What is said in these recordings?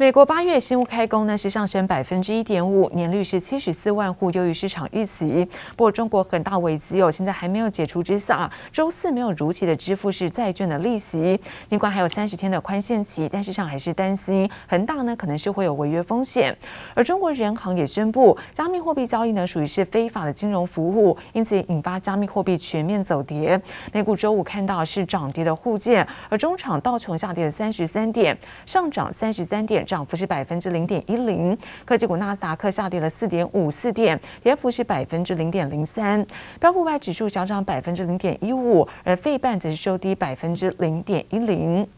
美国八月新屋开工呢是上升百分之一点五，年率是七十四万户，优于市场预期。不过中国恒大危机哦，现在还没有解除之下，周四没有如期的支付是债券的利息。尽管还有三十天的宽限期，但市场还是担心恒大呢可能是会有违约风险。而中国人行也宣布，加密货币交易呢属于是非法的金融服务，因此引发加密货币全面走跌。美股周五看到是涨跌的互见，而中场道琼下跌了三十三点，上涨三十三点。涨幅是百分之零点一零，科技股纳斯达克下跌了四点五四点，跌幅是百分之零点零三，标普五百指数小涨百分之零点一五，而费半则是收低百分之零点一零。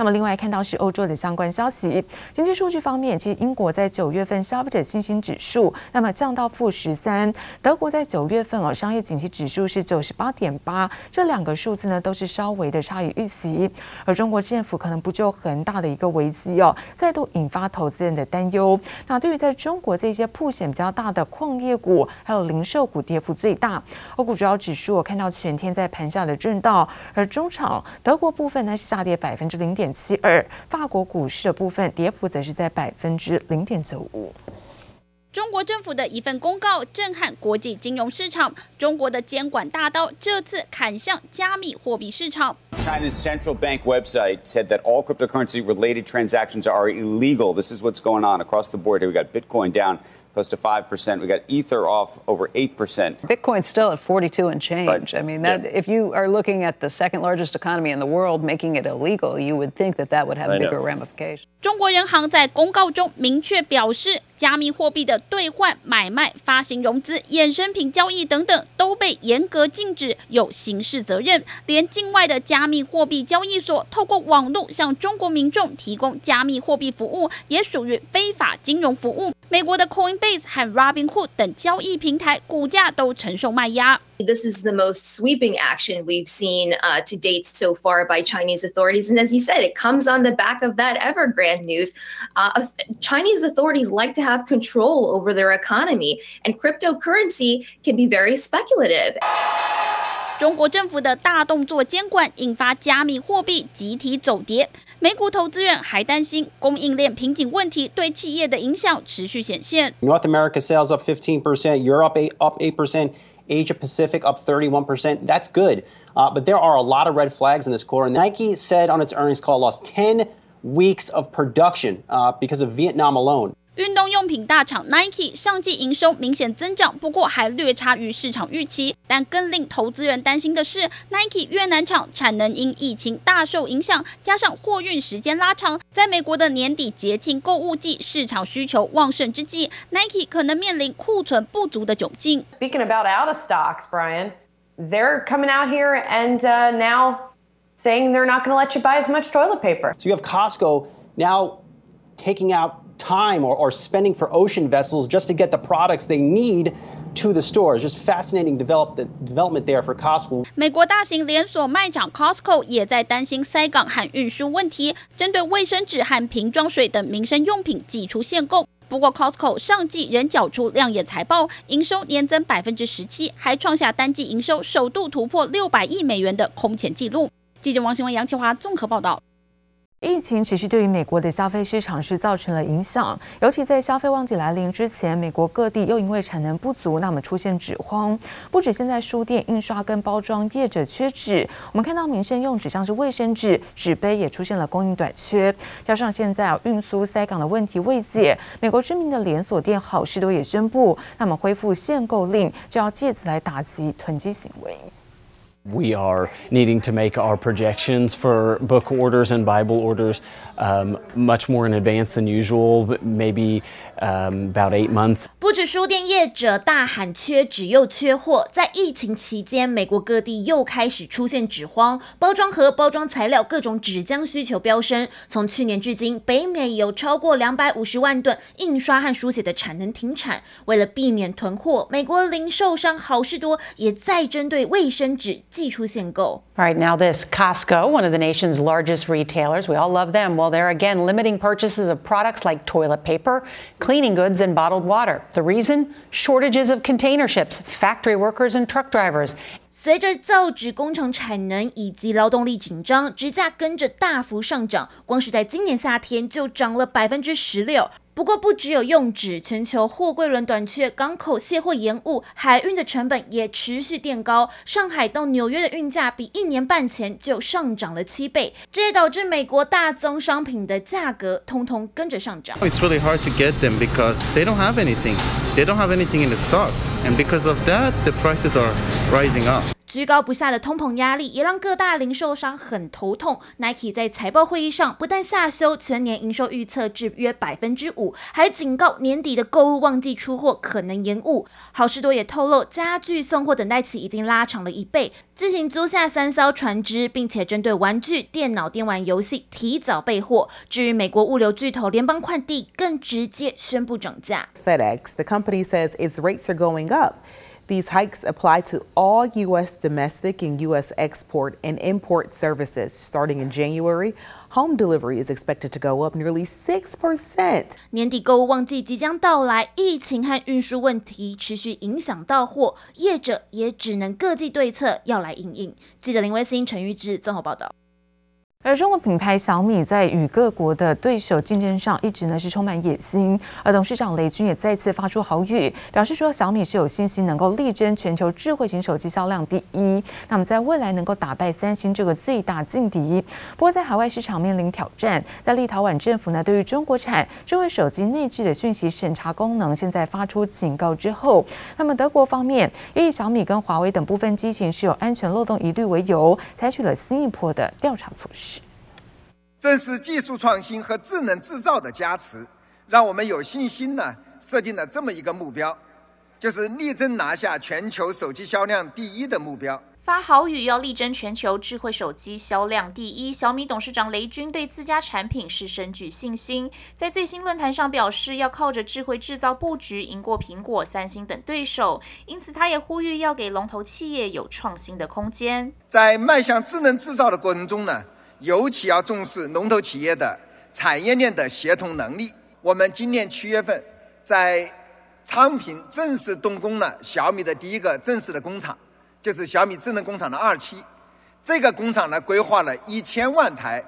那么，另外看到是欧洲的相关消息。经济数据方面，其实英国在九月份消费者信心指数那么降到负十三，德国在九月份哦商业景气指数是九十八点八，这两个数字呢都是稍微的差于预期。而中国政府可能不就很大的一个危机哦，再度引发投资人的担忧。那对于在中国这些曝险比较大的矿业股还有零售股跌幅最大。欧股主要指数我看到全天在盘下的震荡，而中场德国部分呢是下跌百分之零点七二，法国股市的部分跌幅则是在百分之零点九五。中国政府的一份公告震撼国际金融市场，中国的监管大刀这次砍向加密货币市场。China's central bank website said that all cryptocurrency related transactions are illegal. This is what's going on across the board. Here We got Bitcoin down close to 5%. We got Ether off over 8%. Bitcoin's still at 42 and change. Right. I mean, that, Yeah. if you are looking at the second largest economy in the world making it illegal, you would think that that would have I know. bigger ramifications. 中国人行在公告中明确表示，加密货币的兑换、买卖、发行融资、衍生品交易等等都被严格禁止，有刑事责任。连境外的加密货币交易所透过网络向中国民众提供加密货币服务，也属于非法金融服务。美国的 Coinbase 和 Robinhood 等交易平台股价都承受卖压。This is the most sweeping action we've seen uh, to date so far by Chinese authorities. And as you said, it comes on the back of that Evergrande news. Uh, Chinese authorities like to have control over their economy, and cryptocurrency can be very speculative. 中国政府的大动作监管引发加密货币集体走跌，美股投资人还担心供应链瓶颈问题对企业的影响持续显现。 North America sales up 15%, Europe eight, up 8%, Asia Pacific up 31%. That's good. Uh, but there are a lot of red flags in this quarter. And Nike said on its earnings call lost 10 weeks of production uh, because of Vietnam alone. 运动用品大厂 Nike 上季营收明显增长，不过还略差于市场预期。但更令投资人担心的是，Nike 越南厂产能因疫情大受影响，加上货运时间拉长，在美国的年底节庆购物季市场需求旺盛之际，Nike 可能面临库存不足的窘境。Speaking about out of stocks, Brian, they're coming out here and uh, now saying they're not going to let you buy as much toilet paper. So you have Costco now taking out time or, or spending for ocean vessels just to get the products they need to the stores. Just fascinating develop the development there for Costco. 美国大型连锁卖场 Costco 也在担心塞港和运输问题，针对卫生纸和瓶装水等民生用品祭出限购。不过 Costco 上季仍缴出亮眼财报，营收年增百分之十七，还创下单季营收首度突破六百亿美元的空前纪录。记者王新文、杨启华综合报道。疫情持续对于美国的消费市场是造成了影响，尤其在消费旺季来临之前，美国各地又因为产能不足，那么出现纸荒。不止现在书店、印刷跟包装业者缺纸，我们看到民生用纸像是卫生纸、纸杯也出现了供应短缺。加上现在啊运输塞港的问题未解，美国知名的连锁店好市多也宣布，那么恢复限购令，就要借此来打击囤积行为。We are needing to make our projections for book orders and Bible orders um, much more in advance than usual, maybe um, about eight months. 不止书店业者大喊缺纸又缺货，在疫情期间，美国各地又开始出现纸荒，包装盒、包装材料各种纸浆需求飙升。从去年至今，北美有超过两百五十万吨印刷和书写的产能停产。为了避免囤货，美国零售商好事多也再针对卫生纸祭出限购。 All right, now this Costco, one of the nation's largest retailers, we all love them. Well, they're again limiting purchases of products like toilet paper, cleaning goods, and bottled water. The reason? Shortages of container ships, factory workers, and truck drivers. 随着造纸工厂产能以及劳动力紧张，纸价跟着大幅上涨，光是在今年夏天就涨了百分之十六。不过，不只有用纸，全球货柜轮短缺，港口卸货延误，海运的成本也持续垫高。上海到纽约的运价比一年半前就上涨了七倍，这也导致美国大宗商品的价格通通跟着上涨。It's really hard to get them because they don't have anything. They don't have anything in the stock, and because of that, the prices are rising up. 居高不下的通膨压力也让各大零售商很头痛。Nike 在财报会议上不但下修全年营收预测至约百分之五，还警告年底的购物旺季出货可能延误。好事多也透露，家具送货等待期已经拉长了一倍，自行租下三艘船只，并且针对玩具、电脑、电玩游戏提早备货。至于美国物流巨头联邦快递，更直接宣布涨价。FedEx, the company says its rates are going up. These hikes apply to all U.S. domestic and U.S. export and import services. Starting in January, home delivery is expected to go up nearly 6%. 年底购物旺季即将到来，疫情和运输问题持续影响到货，业者也只能各自对策，要来因应。记者林威欣、陈玉智综合报道。 而中国品牌小米在与各国的对手竞争上，一直呢是充满野心。而董事长雷军也再次发出豪语，表示说小米是有信心能够力争全球智慧型手机销量第一，那么在未来能够打败三星这个最大劲敌。不过在海外市场面临挑战，在立陶宛政府呢对于中国产智慧手机内置的讯息审查功能现在发出警告之后，那么德国方面也以小米跟华为等部分机型是有安全漏洞疑虑为由，采取了新一波的调查措施。正是技术创新和智能制造的加持，让我们有信心呢，设定了这么一个目标，就是力争拿下全球手机销量第一的目标。发豪语要力争全球智慧手机销量第一，小米董事长雷军对自家产品是深具信心，在最新论坛上表示要靠着智慧制造布局赢过苹果、三星等对手，因此他也呼吁要给龙头企业有创新的空间。在迈向智能制造的过程中呢，尤其要重视龙头企业的产业链的协同能力。我们今年七月份在昌平正式动工了小米的第一个正式的工厂，就是小米智能工厂的二期。这个工厂呢，规划了一千万台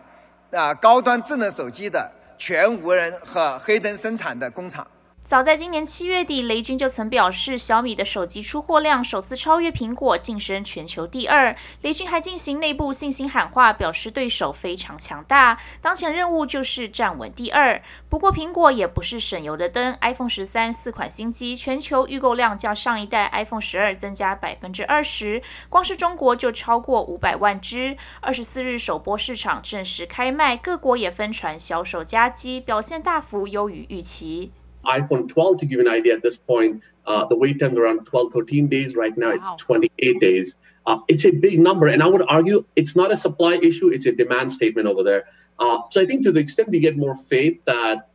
啊高端智能手机的全无人和黑灯生产的工厂。早在今年七月底，雷军就曾表示，小米的手机出货量首次超越苹果，晋升全球第二。雷军还进行内部信心喊话，表示对手非常强大，当前任务就是站稳第二。不过，苹果也不是省油的灯，iPhone 十三四款新机全球预购量较上一代 iPhone 十二增加百分之二十，光是中国就超过五百万只。二十四日首波市场正式开卖，各国也分传销售佳绩，表现大幅优于预期。iPhone 12, to give you an idea at this point, uh, the wait time around 12, 13 days. Right now, wow. it's 28 days. Uh, it's a big number. And I would argue it's not a supply issue, it's a demand statement over there. Uh, so I think to the extent we get more faith that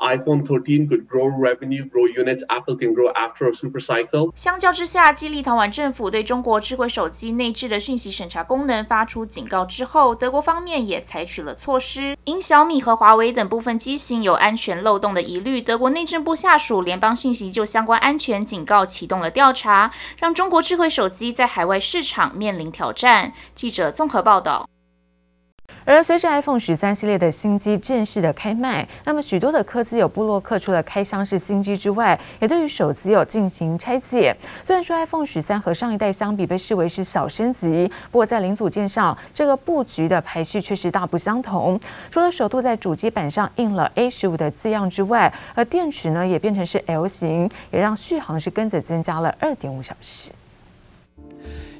iPhone 13 could grow revenue, grow units. Apple can grow after a super cycle. 相较之下，继立陶宛政府对中国智慧手机内置的讯息审查功能发出警告之后，德国方面也采取了措施。因小米和华为等部分机型有安全漏洞的疑虑，德国内政部下属联邦信息就相关安全警告启动了调查，让中国智慧手机在海外市场面临挑战。记者综合报道。而随着 iPhone 十三系列的新机正式的开卖，那么许多的科技有部落客除了开箱式新机之外，也对于手机有进行拆解。虽然说 iPhone 十三和上一代相比被视为是小升级，不过在零组件上，这个布局的排序确实大不相同。除了首度在主机板上印了 A 十五的字样之外，而电池呢也变成是 L 型，也让续航是跟着增加了二点五小时。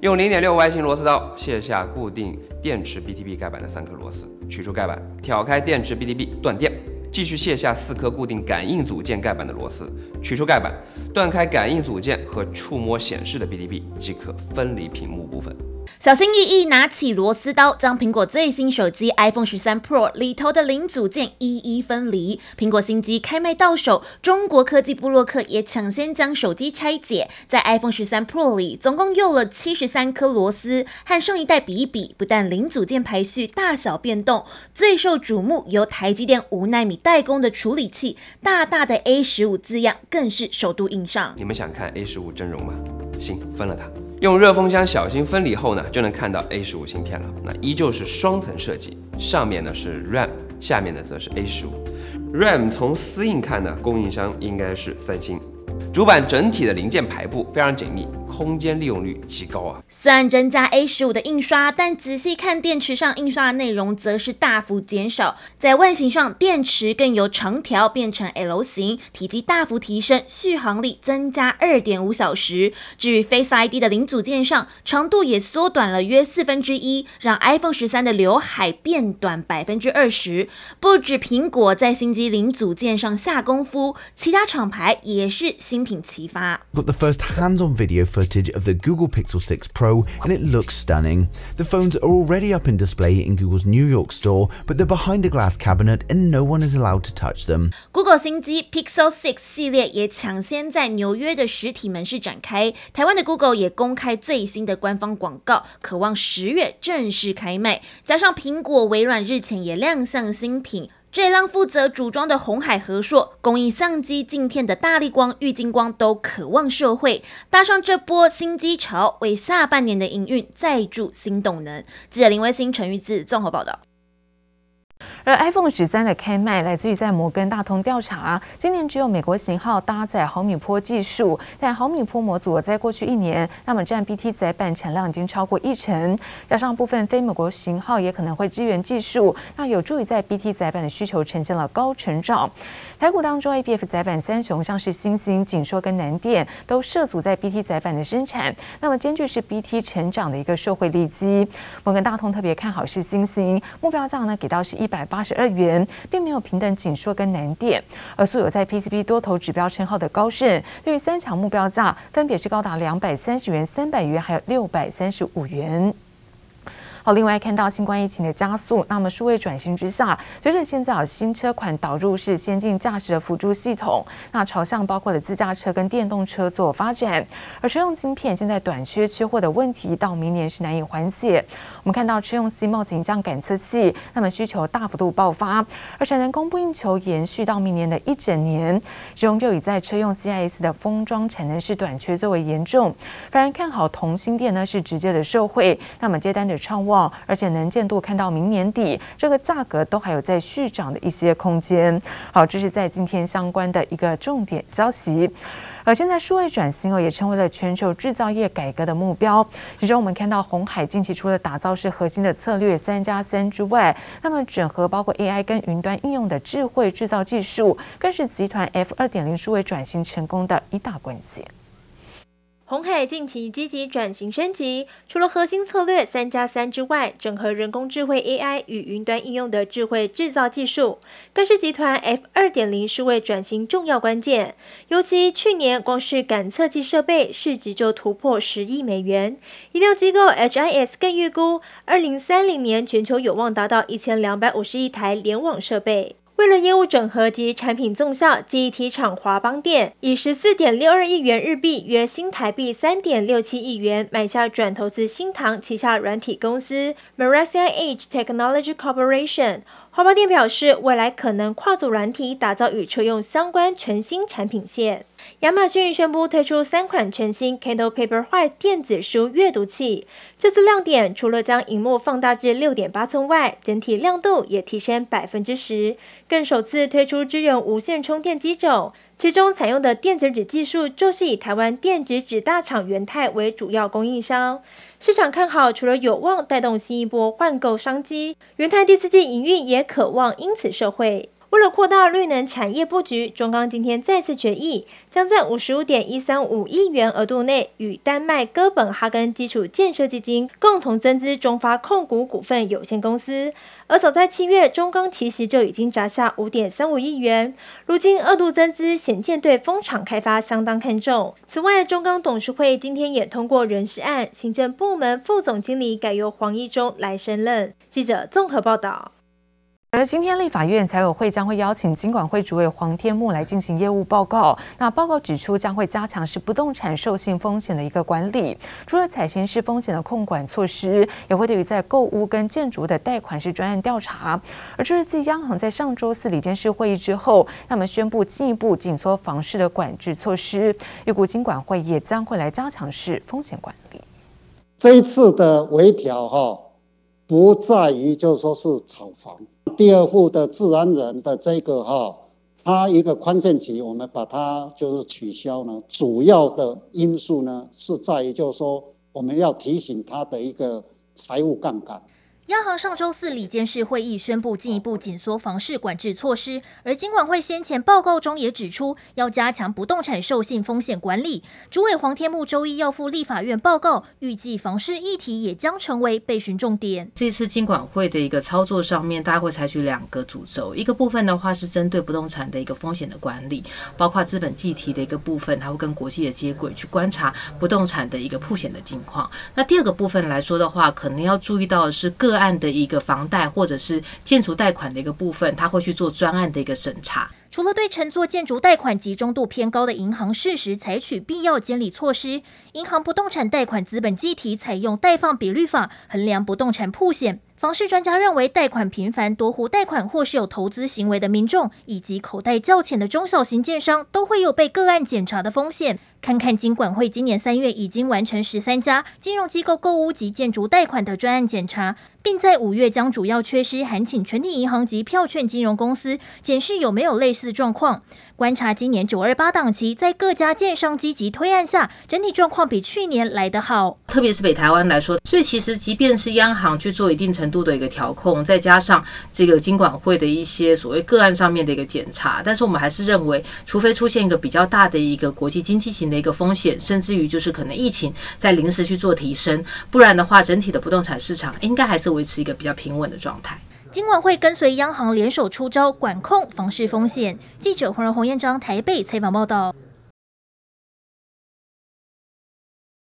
用零点六 Y 型螺丝刀卸下固定电池 BTB 盖板的三颗螺丝，取出盖板，挑开电池 BTB 断电，继续卸下四颗固定感应组件盖板的螺丝，取出盖板，断开感应组件和触摸显示的 BTB，即可分离屏幕部分。小心翼翼拿起螺丝刀，将苹果最新手机 iPhone 十三 Pro 里头的零组件一一分离。苹果新机开卖到手，中国科技部落客也抢先将手机拆解。在 iPhone 十三 Pro 里，总共用了七十三颗螺丝，和上一代比一比，不但零组件排序大小变动，最受瞩目由台积电五奈米代工的处理器，大大的 A 十五字样更是首度印上。你们想看 A 十五真容吗？行，分了它。用热风枪小心分离后呢，就能看到 A 十五芯片了。那依旧是双层设计，上面呢是 RAM，下面呢则是 A 十五。RAM 从丝印看呢，供应商应该是三星。主板整体的零件排布非常紧密，空间利用率极高啊。虽然增加 A 十五的印刷，但仔细看电池上印刷的内容则是大幅减少。在外形上，电池更由长条变成 L 型，体积大幅提升，续航力增加二点五小时。至于 Face ID 的零组件上，长度也缩短了约四分之一，让 iPhone 十三的刘海变短百分之二十。不止苹果在新机零组件上下功夫，其他厂牌也是新。品齐发。Got the first hands-on video footage of the Google Pixel 6 Pro, and it looks stunning. The phones are already up in display in Google's New York store, but they're behind a glass cabinet, and no one is allowed to touch them. Google 新机 Pixel 6系列也抢先在纽约的实体门市展开，台湾的 Google 也公开最新的官方广告，渴望十月正式开卖。加上苹果、微软日前也亮相新品。 这让负责组装的鸿海和硕供应相机镜片的大力光、玉金光都渴望社会，搭上这波新机潮，为下半年的营运再注新动能。记者林威星、陈玉志综合报道。而 iPhone 十三的开卖来自于在摩根大通调查，今年只有美国型号搭载毫米波技术，但毫米波模组在过去一年，那么占 BT 载板产量已经超过一成，加上部分非美国型号也可能会支援技术，那有助于在 BT 载板的需求呈现了高成长。台股当中，ABF 载板三雄像是星星、景硕跟南电都涉足在 BT 载板的生产，那么兼具是 BT 成长的一个社会利基。摩根大通特别看好是星星，目标价呢给到是一百八十二元，并没有平等紧缩跟难点，而素有在 PCB 多头指标称号的高盛，对于三强目标价分别是高达两百三十元、三百元，还有六百三十五元。另外看到新冠疫情的加速，那么数位转型之下，随着现在有新车款导入是先进驾驶的辅助系统，那朝向包括了自驾车跟电动车做发展，而车用晶片现在短缺缺货的问题到明年是难以缓解。我们看到车用 CMOS 影像感测器，那么需求大幅度爆发，而产能供不应求延续到明年的一整年，其中又以在车用 CIS 的封装产能是短缺最为严重，反而看好同心电呢是直接的受惠，那么接单的而且能见度看到明年底，这个价格都还有在续涨的一些空间。好，这是在今天相关的一个重点消息。而现在数位转型哦，也成为了全球制造业改革的目标。其中我们看到鸿海近期除了打造是核心的策略三加三之外，那么整合包括 AI 跟云端应用的智慧制造技术，更是集团 F 二点零数位转型成功的一大关键。鸿海近期积极转型升级，除了核心策略三加三之外，整合人工智慧 AI 与云端应用的智慧制造技术，更是集团 F 二点零数位转型重要关键。尤其去年光是感测器设备市值就突破十亿美元，医疗机构 HIS 更预估，二零三零年全球有望达到一千两百五十亿台联网设备。为了业务整合及产品纵向，记忆体厂华邦电以十四点六二亿元日币（约新台币三点六七亿元）买下转投资新唐旗下软体公司 Merasia Edge Technology Corporation。华邦电表示，未来可能跨足软体，打造与车用相关全新产品线。亚马逊宣布推出三款全新 Kindle Paperwhite 电子书阅读器。这次亮点除了将荧幕放大至六点八寸外，整体亮度也提升百分之十，更首次推出支援无线充电机种。其中采用的电子纸技术，就是以台湾电子纸大厂元太为主要供应商。市场看好，除了有望带动新一波换购商机，元太第四季营运也渴望因此受惠。为了扩大绿能产业布局，中钢今天再次决议，将在五十五点一三五亿元额度内，与丹麦哥本哈根基础建设基金共同增资中发控股股份有限公司。而早在七月，中钢其实就已经砸下五点三五亿元，如今二度增资，显见对风场开发相当看重。此外，中钢董事会今天也通过人事案，行政部门副总经理改由黄一中来升任。记者综合报道。而今天立法院财委会将会邀请金管会主委黄天牧来进行业务报告。那报告指出，将会加强是不动产授信风险的一个管理，除了采行是风险的控管措施，也会对于在购屋跟建筑的贷款是专案调查。而这是自央行在上周四理监事会议之后，那么宣布进一步紧缩房市的管制措施，预估金管会也将会来加强是风险管理。这一次的微调哈，不在于就是说是炒房。第二户的自然人的这个哈，他一个宽限期，我们把它就是取消呢。主要的因素呢，是在于就是说，我们要提醒他的一个财务杠杆。央行上周四里监事会议宣布进一步紧缩房市管制措施，而金管会先前报告中也指出要加强不动产授信风险管理。主委黄天牧周一要赴立法院报告，预计房市议题也将成为备询重点。这次金管会的一个操作上面，大家会采取两个主轴，一个部分的话是针对不动产的一个风险的管理，包括资本计提的一个部分，它会跟国际的接轨去观察不动产的一个曝险的情况。那第二个部分来说的话，可能要注意到的是个案案的一个房贷或者是建筑贷款的一个部分，他会去做专案的一个审查。除了对承做建筑贷款集中度偏高的银行适时采取必要监理措施，银行不动产贷款资本计提采用贷放比率法衡量不动产曝险。房市专家认为，贷款频繁、多户贷款或是有投资行为的民众，以及口袋较浅的中小型建商，都会有被个案检查的风险。看看金管会今年三月已经完成十三家金融机构购屋及建筑贷款的专案检查，并在五月将主要缺失函请全体银行及票券金融公司检视有没有类似状况。观察今年九二八档期，在各家建商积极推案下，整体状况比去年来得好。特别是北台湾来说，所以其实即便是央行去做一定程度的一个调控，再加上这个金管会的一些所谓个案上面的一个检查，但是我们还是认为，除非出现一个比较大的一个国际经济型的一个风险，甚至于就是可能疫情在临时去做提升，不然的话，整体的不动产市场应该还是维持一个比较平稳的状态。今晚会跟随央行联手出招，管控房市风险。记者黄荣宏、彦章台北采访报道。